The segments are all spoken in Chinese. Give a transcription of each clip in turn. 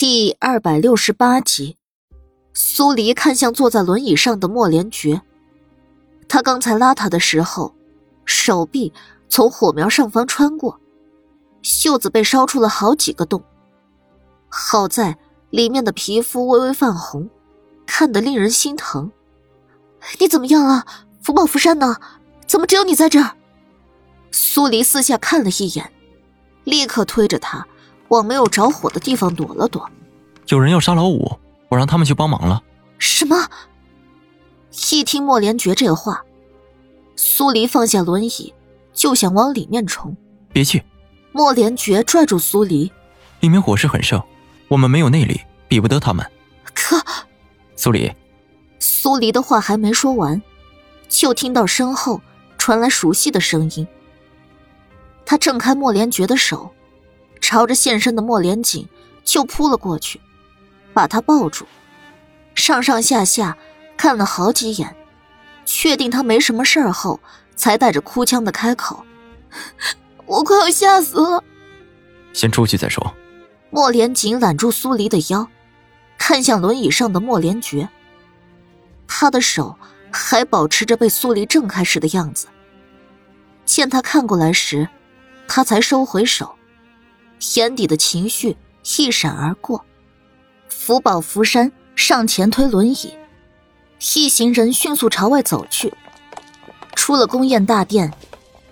第二百六十八集，苏黎看向坐在轮椅上的莫连觉。他刚才拉他的时候，手臂从火苗上方穿过，袖子被烧出了好几个洞。好在里面的皮肤微微泛红，看得令人心疼。你怎么样啊？福宝福山呢？怎么只有你在这儿？苏黎四下看了一眼，立刻推着他。往没有着火的地方躲了躲。有人要杀老五，我让他们去帮忙了。什么？一听莫连觉这话，苏黎放下轮椅，就想往里面冲。别去！莫连觉拽住苏黎。里面火势很盛，我们没有内力，比不得他们。可……苏黎，苏黎的话还没说完，就听到身后传来熟悉的声音。他挣开莫连觉的手。朝着现身的莫连锦就扑了过去，把他抱住，上上下下看了好几眼，确定他没什么事儿后，才带着哭腔的开口：“ 我快要吓死了。”先出去再说。莫连锦揽住苏黎的腰，看向轮椅上的莫连觉，他的手还保持着被苏黎挣开时的样子。见他看过来时，他才收回手。眼底的情绪一闪而过，福宝福山上前推轮椅，一行人迅速朝外走去。出了宫宴大殿，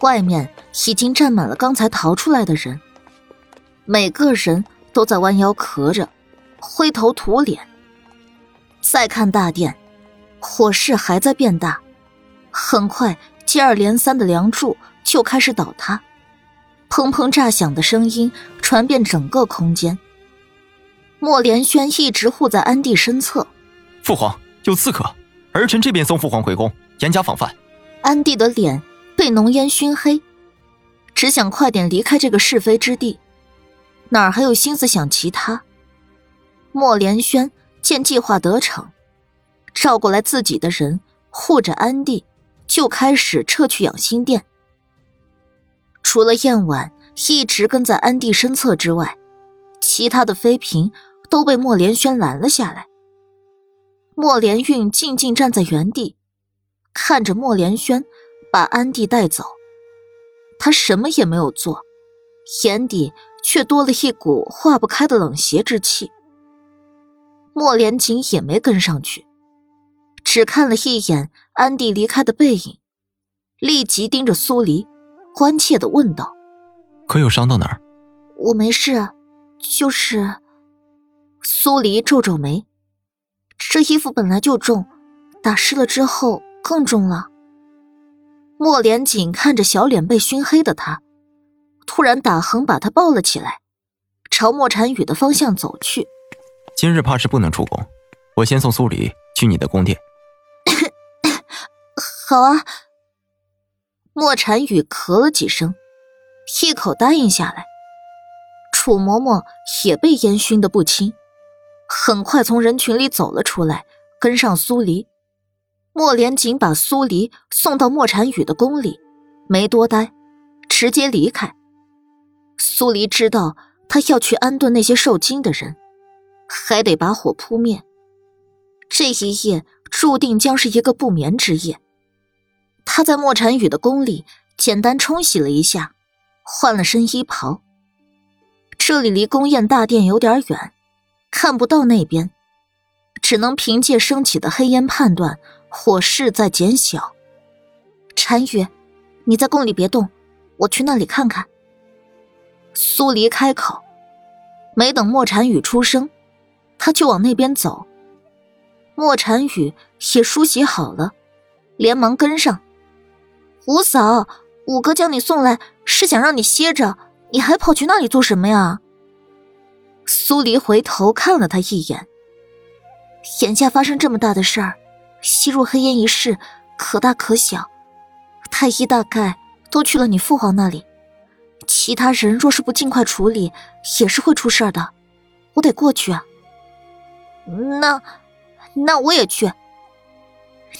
外面已经站满了刚才逃出来的人，每个人都在弯腰咳着，灰头土脸。再看大殿，火势还在变大，很快接二连三的梁柱就开始倒塌。砰砰炸响的声音传遍整个空间。莫连轩一直护在安帝身侧。父皇有刺客，儿臣这边送父皇回宫，严加防范。安帝的脸被浓烟熏黑，只想快点离开这个是非之地，哪儿还有心思想其他？莫连轩见计划得逞，召过来自己的人护着安帝，就开始撤去养心殿。除了燕婉一直跟在安帝身侧之外，其他的妃嫔都被莫连轩拦了下来。莫连运静静站在原地，看着莫连轩把安帝带走，他什么也没有做，眼底却多了一股化不开的冷邪之气。莫连锦也没跟上去，只看了一眼安帝离开的背影，立即盯着苏黎。关切的问道：“可有伤到哪儿？”“我没事，就是……”苏黎皱皱眉，“这衣服本来就重，打湿了之后更重了。”莫连锦看着小脸被熏黑的他，突然打横把他抱了起来，朝莫禅雨的方向走去。“今日怕是不能出宫，我先送苏黎去你的宫殿。”“好啊。”莫禅雨咳了几声，一口答应下来。楚嬷嬷也被烟熏得不轻，很快从人群里走了出来，跟上苏黎。莫连锦把苏黎送到莫禅雨的宫里，没多待，直接离开。苏黎知道他要去安顿那些受惊的人，还得把火扑灭。这一夜注定将是一个不眠之夜。他在莫禅雨的宫里简单冲洗了一下，换了身衣袍。这里离宫宴大殿有点远，看不到那边，只能凭借升起的黑烟判断火势在减小。禅雨，你在宫里别动，我去那里看看。苏黎开口，没等莫禅雨出声，他就往那边走。莫禅雨也梳洗好了，连忙跟上。五嫂，五哥将你送来是想让你歇着，你还跑去那里做什么呀？苏黎回头看了他一眼。眼下发生这么大的事儿，吸入黑烟一事可大可小，太医大概都去了你父皇那里，其他人若是不尽快处理，也是会出事的。我得过去啊。那，那我也去。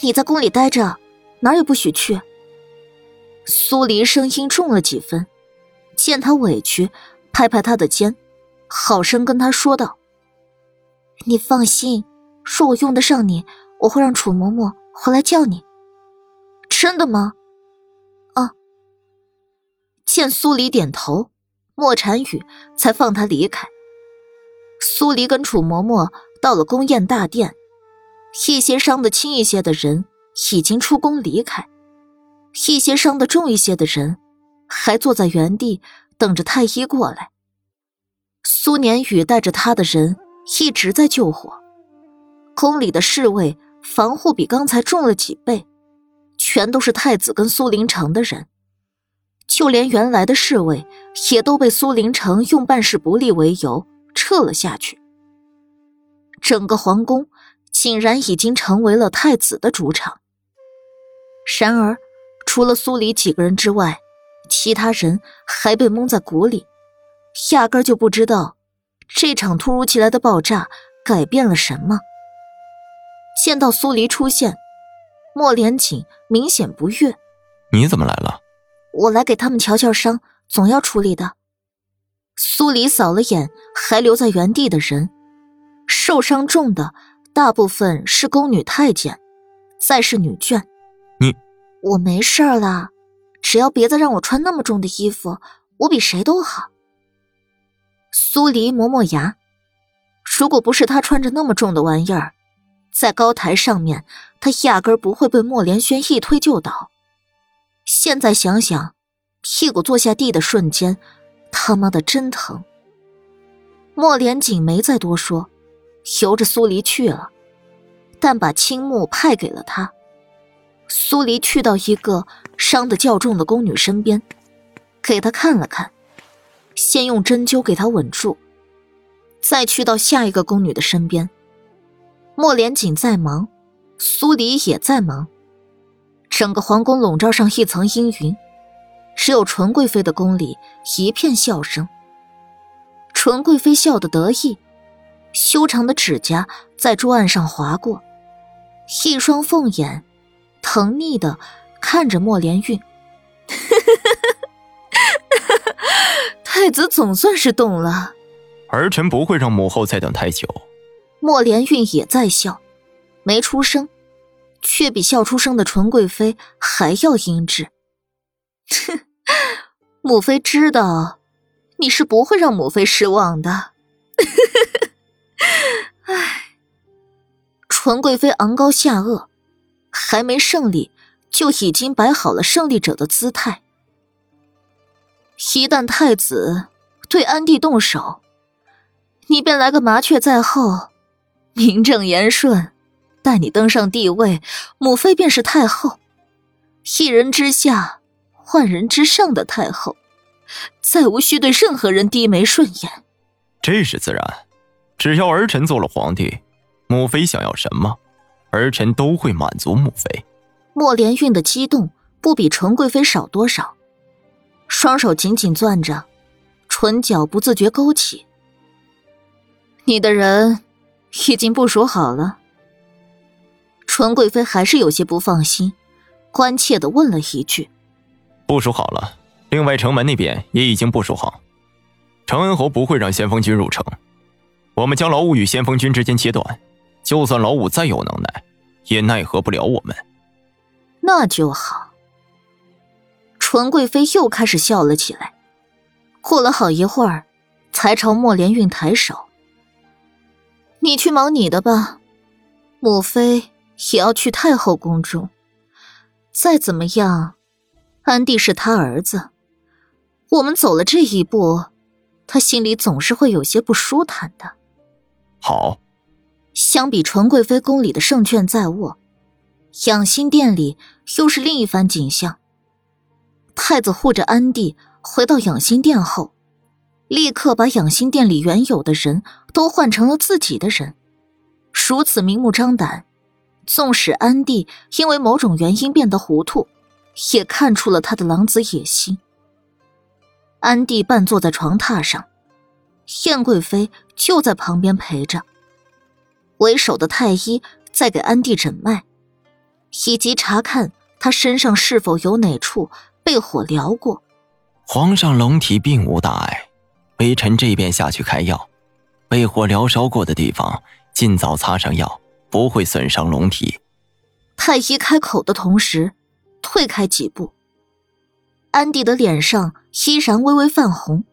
你在宫里待着，哪儿也不许去。苏黎声音重了几分，见他委屈，拍拍他的肩，好生跟他说道：“你放心，若我用得上你，我会让楚嬷嬷回来叫你。真的吗？啊！见苏黎点头，莫禅雨才放他离开。苏黎跟楚嬷嬷到了宫宴大殿，一些伤得轻一些的人已经出宫离开，一些伤得重一些的人还坐在原地等着太医过来。苏年宇带着他的人一直在救火，宫里的侍卫防护比刚才重了几倍，全都是太子跟苏林城的人，就连原来的侍卫也都被苏林城用办事不力为由撤了下去。整个皇宫竟然已经成为了太子的主场。然而，除了苏黎几个人之外，其他人还被蒙在鼓里。压根就不知道，这场突如其来的爆炸改变了什么。见到苏黎出现，莫连锦明显不悦：“你怎么来了？”“我来给他们瞧瞧伤，总要处理的。”苏黎扫了眼还留在原地的人，受伤重的大部分是宫女太监，再是女眷。我没事了，只要别再让我穿那么重的衣服，我比谁都好。苏黎磨磨牙，如果不是他穿着那么重的玩意儿，在高台上面，他压根不会被莫连轩一推就倒。现在想想，屁股坐下地的瞬间，他妈的真疼。莫连锦没再多说，由着苏黎去了，但把青木派给了他。苏黎去到一个伤得较重的宫女身边，给她看了看。先用针灸给她稳住，再去到下一个宫女的身边。莫连锦在忙，苏黎也在忙，整个皇宫笼罩上一层阴云，只有纯贵妃的宫里一片笑声。纯贵妃笑得得意，修长的指甲在桌案上划过，一双凤眼疼腻的看着莫连运。太子总算是动了，儿臣不会让母后再等太久。莫连运也在笑，没出声，却比笑出声的纯贵妃还要阴质。哼，母妃知道你是不会让母妃失望的。唉，纯贵妃昂高下颚，还没胜利，就已经摆好了胜利者的姿态。一旦太子对安帝动手，你便来个麻雀在后，名正言顺，待你登上帝位，母妃便是太后，一人之下，万人之上的太后，再无需对任何人低眉顺眼。这是自然，只要儿臣做了皇帝，母妃想要什么，儿臣都会满足母妃。莫连运的激动不比纯贵妃少多少。双手紧紧攥着，唇角不自觉勾起。你的人已经部署好了。纯贵妃还是有些不放心，关切的问了一句：“部署好了，另外城门那边也已经部署好。承恩侯不会让先锋军入城，我们将老五与先锋军之间切断，就算老五再有能耐，也奈何不了我们。”那就好。纯贵妃又开始笑了起来，过了好一会儿，才朝莫连运抬手：“你去忙你的吧，母妃也要去太后宫中。再怎么样，安帝是他儿子，我们走了这一步，他心里总是会有些不舒坦的。”好。相比纯贵妃宫里的胜券在握，养心殿里又是另一番景象。太子护着安帝回到养心殿后，立刻把养心殿里原有的人都换成了自己的人，如此明目张胆。纵使安帝因为某种原因变得糊涂，也看出了他的狼子野心。安帝半坐在床榻上，燕贵妃就在旁边陪着。为首的太医在给安帝诊脉，以及查看他身上是否有哪处。被火燎过，皇上龙体并无大碍，微臣这边下去开药。被火燎烧过的地方，尽早擦上药，不会损伤龙体。太医开口的同时，退开几步。安迪的脸上依然微微泛红，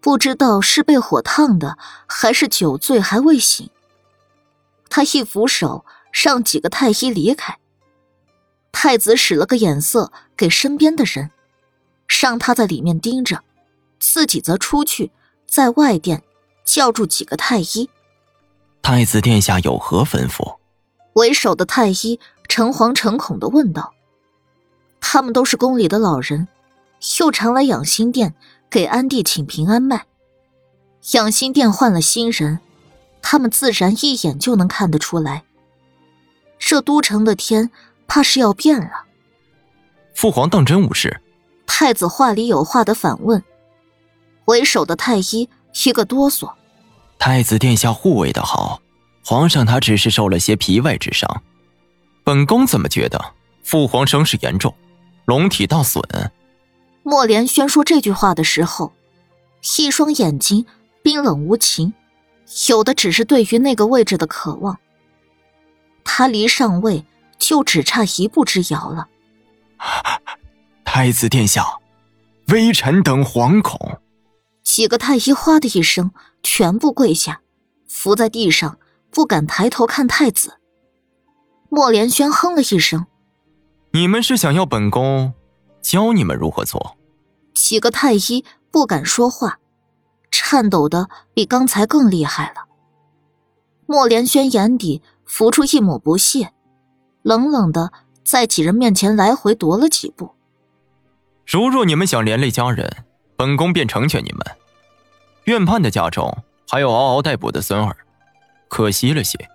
不知道是被火烫的，还是酒醉还未醒。他一扶手，让几个太医离开。太子使了个眼色给身边的人，让他在里面盯着，自己则出去，在外殿叫住几个太医。太子殿下有何吩咐？为首的太医诚惶诚恐的问道。他们都是宫里的老人，又常来养心殿给安帝请平安脉。养心殿换了新人，他们自然一眼就能看得出来。这都城的天怕是要变了。父皇当真无事？太子话里有话的反问。为首的太医一个哆嗦。太子殿下护卫的好，皇上他只是受了些皮外之伤。本宫怎么觉得父皇伤势严重？龙体大损。莫连轩说这句话的时候，一双眼睛冰冷无情，有的只是对于那个位置的渴望。他离上位就只差一步之遥了。太子殿下，微臣等惶恐。几个太医哗的一声，全部跪下，伏在地上，不敢抬头看太子。莫连轩哼了一声。你们是想要本宫教你们如何做？几个太医不敢说话，颤抖的比刚才更厉害了。莫连轩眼底浮出一抹不屑，冷冷的在几人面前来回踱了几步。如若你们想连累家人，本宫便成全你们。院判的家中还有嗷嗷待哺的孙儿，可惜了些。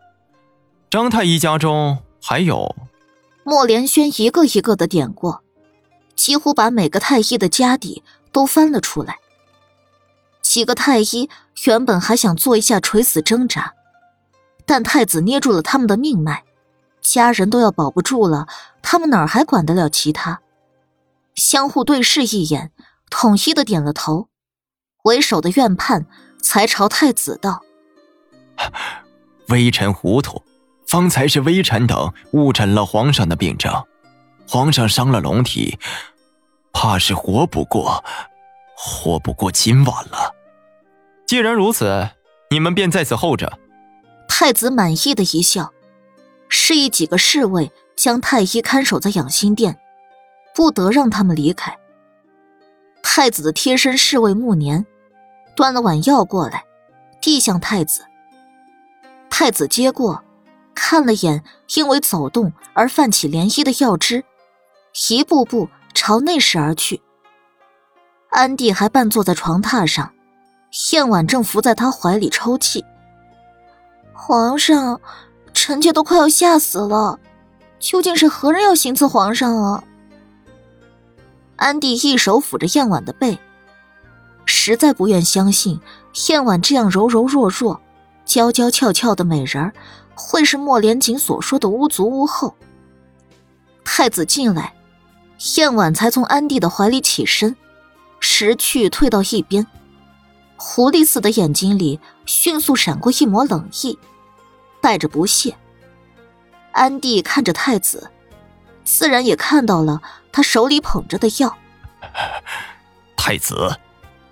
张太医家中还有。莫连轩一个一个的点过，几乎把每个太医的家底都翻了出来。几个太医原本还想做一下垂死挣扎，但太子捏住了他们的命脉，家人都要保不住了，他们哪还管得了其他？相互对视一眼，统一的点了头。为首的院判才朝太子道：“微臣糊涂。”方才是微臣等误诊了皇上的病症，皇上伤了龙体，怕是活不过，活不过今晚了。既然如此，你们便在此候着。太子满意的一笑，示意几个侍卫将太医看守在养心殿，不得让他们离开。太子的贴身侍卫慕年端了碗药过来，递向太子。太子接过。看了眼因为走动而泛起涟漪的药汁，一步步朝内室而去。安帝还半坐在床榻上，燕婉正伏在他怀里抽泣。皇上，臣妾都快要吓死了，究竟是何人要行刺皇上啊？安帝一手抚着燕婉的背，实在不愿相信燕婉这样柔柔弱弱、娇娇俏俏的美人儿。会是莫连锦所说的巫族巫后？太子进来，燕婉才从安帝的怀里起身，识趣退到一边，狐狸似的眼睛里迅速闪过一抹冷意，带着不屑。安帝看着太子，自然也看到了他手里捧着的药。太子，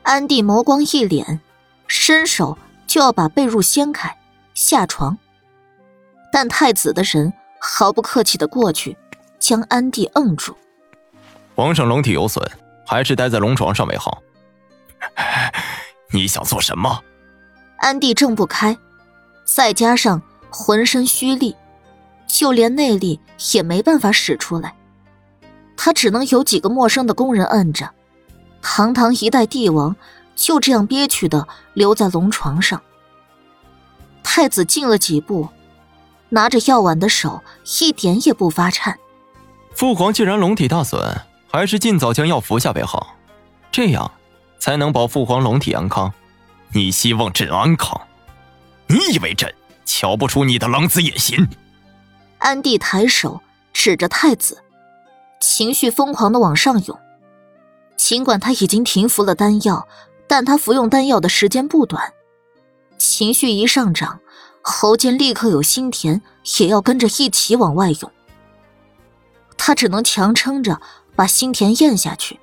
安帝眸光一敛，伸手就要把被褥掀开，下床。但太子的人毫不客气的过去，将安帝摁住。皇上龙体有损，还是待在龙床上为好。你想做什么？安帝挣不开，再加上浑身虚力，就连内力也没办法使出来。他只能有几个陌生的工人摁着。堂堂一代帝王，就这样憋屈的留在龙床上。太子进了几步。拿着药碗的手一点也不发颤。父皇既然龙体大损，还是尽早将药服下为好，这样才能保父皇龙体安康。你希望朕安康？你以为朕瞧不出你的狼子野心？安帝抬手指着太子，情绪疯狂的往上涌。尽管他已经停服了丹药，但他服用丹药的时间不短，情绪一上涨。喉间立刻有心田也要跟着一起往外涌。他只能强撑着把心田咽下去，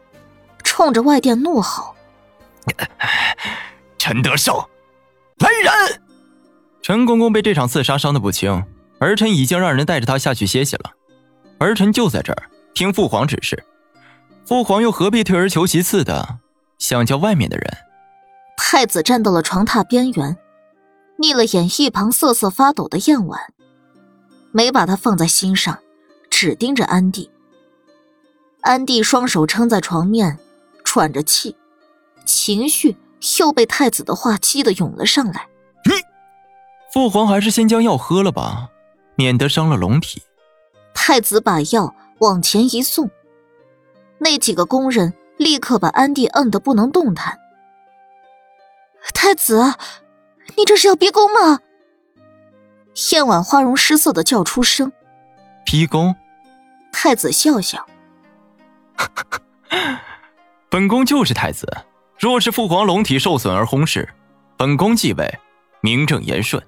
冲着外殿怒吼：“ 陈德胜，来人！”陈公公被这场刺杀伤得不轻，儿臣已经让人带着他下去歇息了。儿臣就在这儿听父皇指示。父皇又何必退而求其次的想叫外面的人？太子站到了床榻边缘，睨了眼一旁瑟瑟发抖的燕婉，没把他放在心上，只盯着安帝。安帝双手撑在床面，喘着气，情绪又被太子的话激得涌了上来。父皇还是先将药喝了吧，免得伤了龙体。太子把药往前一送。那几个工人立刻把安帝摁得不能动弹。太子，你这是要逼宫吗？燕婉花容失色的叫出声。逼宫？太子笑笑。本宫就是太子，若是父皇龙体受损而薨逝，本宫继位，名正言顺。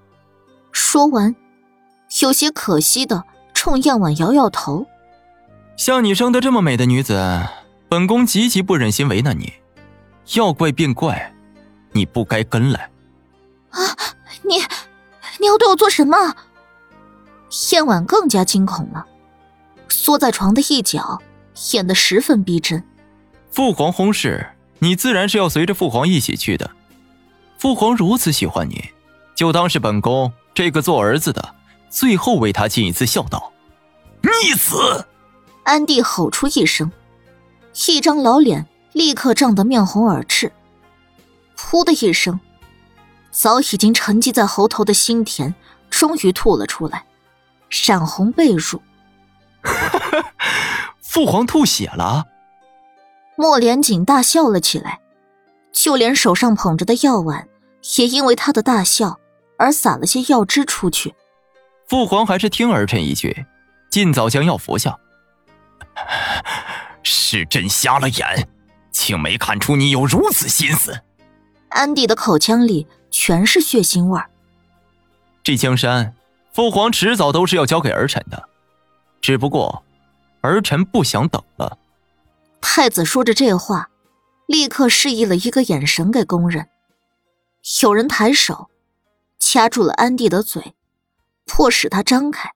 说完，有些可惜的冲燕婉摇摇头。像你生的这么美的女子，本宫极其不忍心为难你。要怪便怪，你不该跟来。啊！你，你要对我做什么？燕婉更加惊恐了，缩在床的一角，演得十分逼真。父皇薨逝，你自然是要随着父皇一起去的。父皇如此喜欢你，就当是本宫这个做儿子的，最后为他尽一次孝道。逆子！安帝吼出一声，一张老脸立刻涨得面红耳赤。噗的一声，早已经沉积在喉头的心田终于吐了出来，闪红被褥。父皇吐血了！莫连锦大笑了起来，就连手上捧着的药碗也因为他的大笑而洒了些药汁出去。父皇还是听儿臣一句，尽早将药服下。是朕瞎了眼，竟没看出你有如此心思。安迪的口腔里全是血腥味儿。这江山，父皇迟早都是要交给儿臣的，只不过，儿臣不想等了。太子说着这话，立刻示意了一个眼神给宫人。有人抬手，掐住了安帝的嘴，迫使他张开。